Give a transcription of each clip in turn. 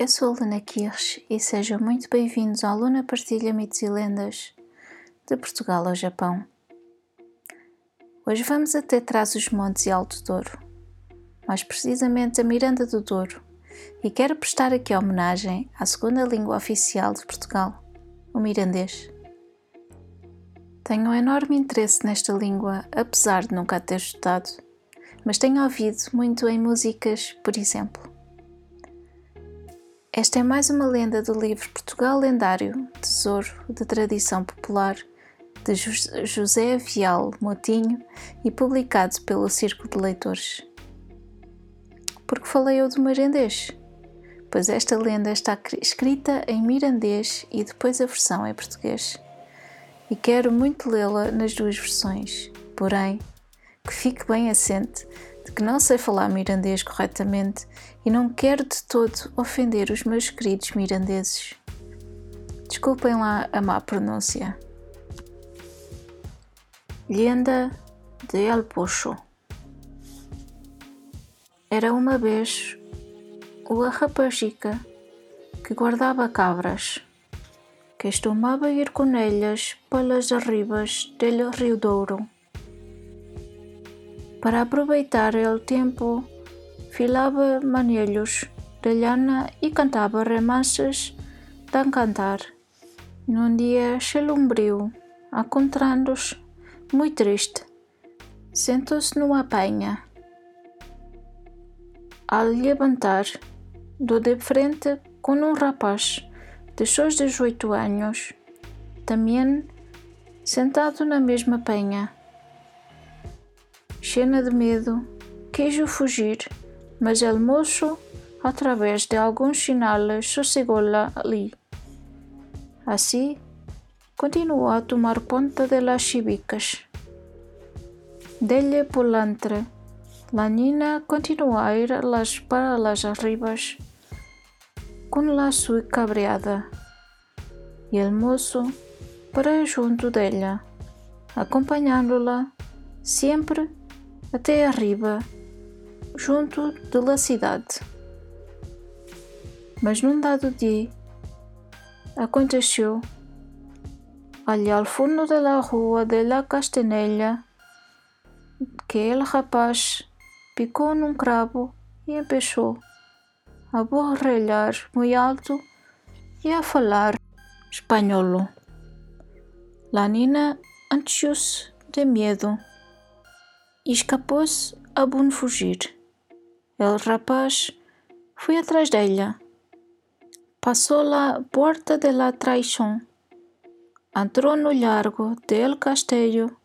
Eu sou a Luna Kirsch e sejam muito bem-vindos ao Luna Partilha Mitos e Lendas de Portugal ao Japão. Hoje vamos até trás os montes e Alto Douro, mais precisamente a Miranda do Douro, e quero prestar aqui homenagem à segunda língua oficial de Portugal, o mirandês. Tenho um enorme interesse nesta língua, apesar de nunca a ter estudado, mas tenho ouvido muito em músicas, por exemplo. Esta é mais uma lenda do livro Portugal Lendário, Tesouro de Tradição Popular, de José Vial Motinho e publicado pelo Círculo de Leitores. Porque falei eu do mirandês? Pois esta lenda está escrita em mirandês e depois a versão em português. E quero muito lê-la nas duas versões, porém, que fique bem assente de que não sei falar mirandês corretamente e não quero de todo ofender os meus queridos mirandeses. Desculpem lá a má pronúncia. Lenda de El Pocho Era uma vez uma rapazica que guardava cabras, que costumava ir com elas pelas arribas do Rio Douro para aproveitar o tempo, filava manelhos de lana e cantava remanses de cantar. Num dia chelumbril, encontrando-se, muito triste, sentou-se numa penha. Ao levantar, do de frente com um rapaz de seus 18 anos, também sentado na mesma penha cheia de medo, quis fugir, mas o moço, através de alguns sinais, sossegou-la ali. Assim, continuou a tomar conta de las chibicas. Dele polantre, la nina continuou a ir las para las arribas, com la sua cabreada, e o moço para junto dela, acompanhando-la sempre até arriba, junto da cidade. Mas num dado dia, aconteceu, ali ao fundo da rua de la Castanella, que o rapaz picou num cravo e empezou a borrelhar muito alto e a falar espanhol. La Nina ansiosa de medo e escapou-se a bom fugir. O rapaz foi atrás dela. Passou la porta de la traição. Entrou no largo del castelo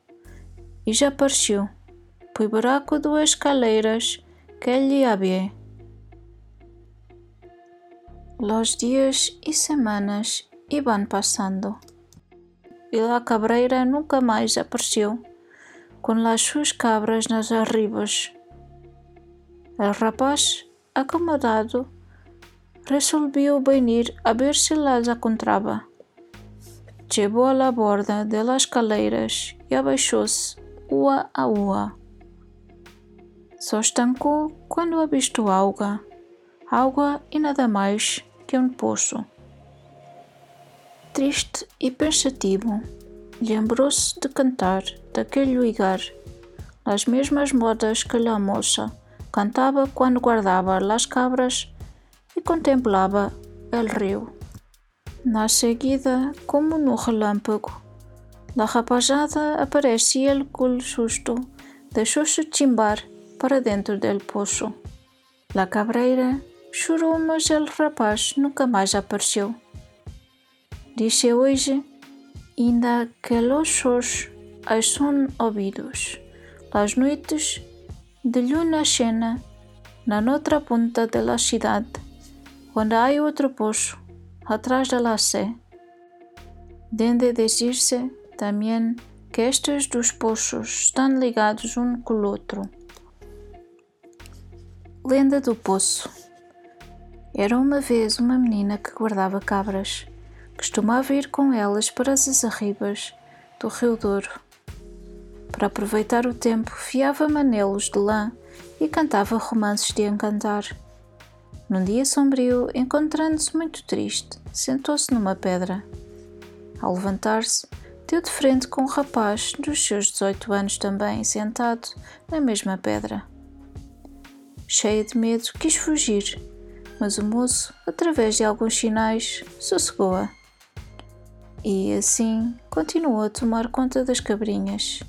e já apareceu, por buraco duas escaleiras que ele havia. Os dias e semanas iam passando e a cabreira nunca mais apareceu com as suas cabras nas arribas. O rapaz, acomodado, resolveu venir a ver se las encontrava. Chegou à borda das escaleiras e abaixou-se, ua a ua. Só estancou quando avistou água, água e nada mais que um poço. Triste e pensativo, lembrou-se de cantar daquele lugar, as mesmas modas que a moça cantava quando guardava as cabras e contemplava o rio. Na seguida, como no relâmpago, a rapazada aparecia com susto, deixou-se chimbar para dentro do poço. A cabreira chorou, mas o rapaz nunca mais apareceu. Disse hoje ainda que los sons são ouvidos. Las noites de luna cheia na outra ponta da cidade Cuando hay otro pozo atrás de la C, debe decirse también que estes dos poços estão ligados um com o outro. Lenda do Poço Era uma vez uma menina que guardava cabras. Costumava ir com elas para as arribas do Rio Douro. Para aproveitar o tempo, fiava manelos de lã e cantava romances de encantar. Num dia sombrio, encontrando-se muito triste, sentou-se numa pedra. Ao levantar-se, deu de frente com um rapaz dos seus 18 anos também sentado na mesma pedra. Cheia de medo, quis fugir, mas o moço, através de alguns sinais, sossegou-a. E assim continuou a tomar conta das cabrinhas.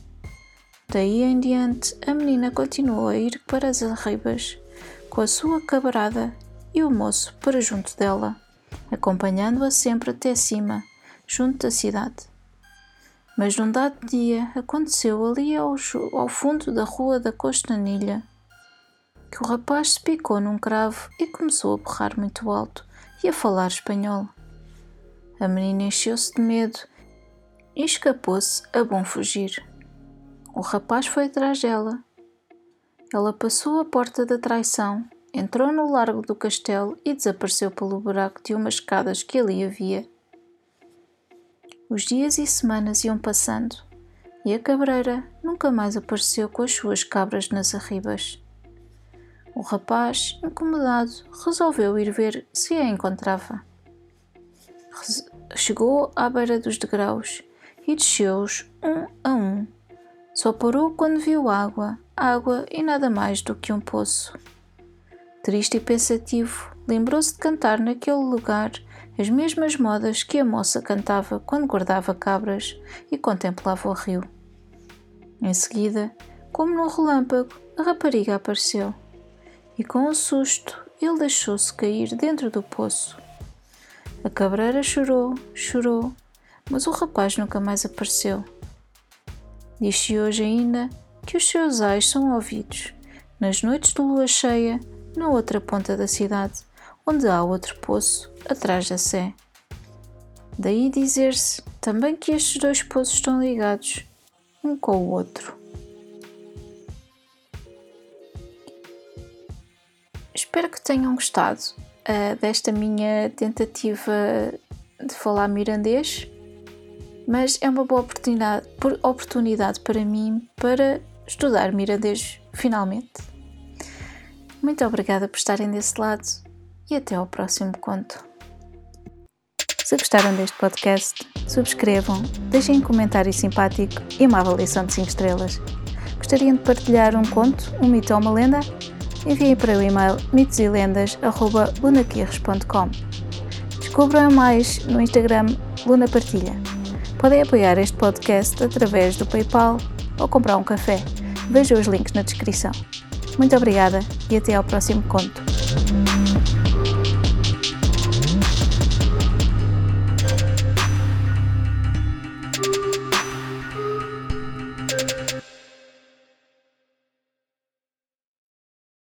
Daí em diante, a menina continuou a ir para as arribas com a sua cabrada e o moço para junto dela, acompanhando-a sempre até cima, junto da cidade. Mas num dado dia aconteceu ali ao, ao fundo da rua da Costanilha que o rapaz se picou num cravo e começou a berrar muito alto e a falar espanhol. A menina encheu-se de medo e escapou-se a bom fugir. O rapaz foi atrás dela. Ela passou a porta da traição entrou no largo do castelo e desapareceu pelo buraco de umas escadas que ali havia. Os dias e semanas iam passando e a cabreira nunca mais apareceu com as suas cabras nas arribas. O rapaz, incomodado, resolveu ir ver se a encontrava. Chegou à beira dos degraus e desceu-os um a um. Só parou quando viu água, água e nada mais do que um poço. Triste e pensativo, lembrou-se de cantar naquele lugar as mesmas modas que a moça cantava quando guardava cabras e contemplava o rio. Em seguida, como num relâmpago, a rapariga apareceu e, com um susto, ele deixou-se cair dentro do poço. A cabreira chorou, chorou, mas o rapaz nunca mais apareceu. Diz-se hoje ainda que os seus ais são ouvidos nas noites de lua cheia na outra ponta da cidade, onde há outro poço atrás da Sé. Daí dizer-se também que estes dois poços estão ligados um com o outro. Espero que tenham gostado uh, desta minha tentativa de falar mirandês, mas é uma boa oportunidade, oportunidade para mim para estudar mirandês finalmente. Muito obrigada por estarem desse lado e até ao próximo conto. Se gostaram deste podcast, subscrevam, deixem um comentário simpático e uma avaliação de 5 estrelas. Gostariam de partilhar um conto, um mito ou uma lenda? Enviem para o e-mail mitoselendas.lunaquirres.com Descubram mais no Instagram Luna Partilha. Podem apoiar este podcast através do PayPal ou comprar um café. Vejam os links na descrição. Muito obrigada e até ao próximo conto.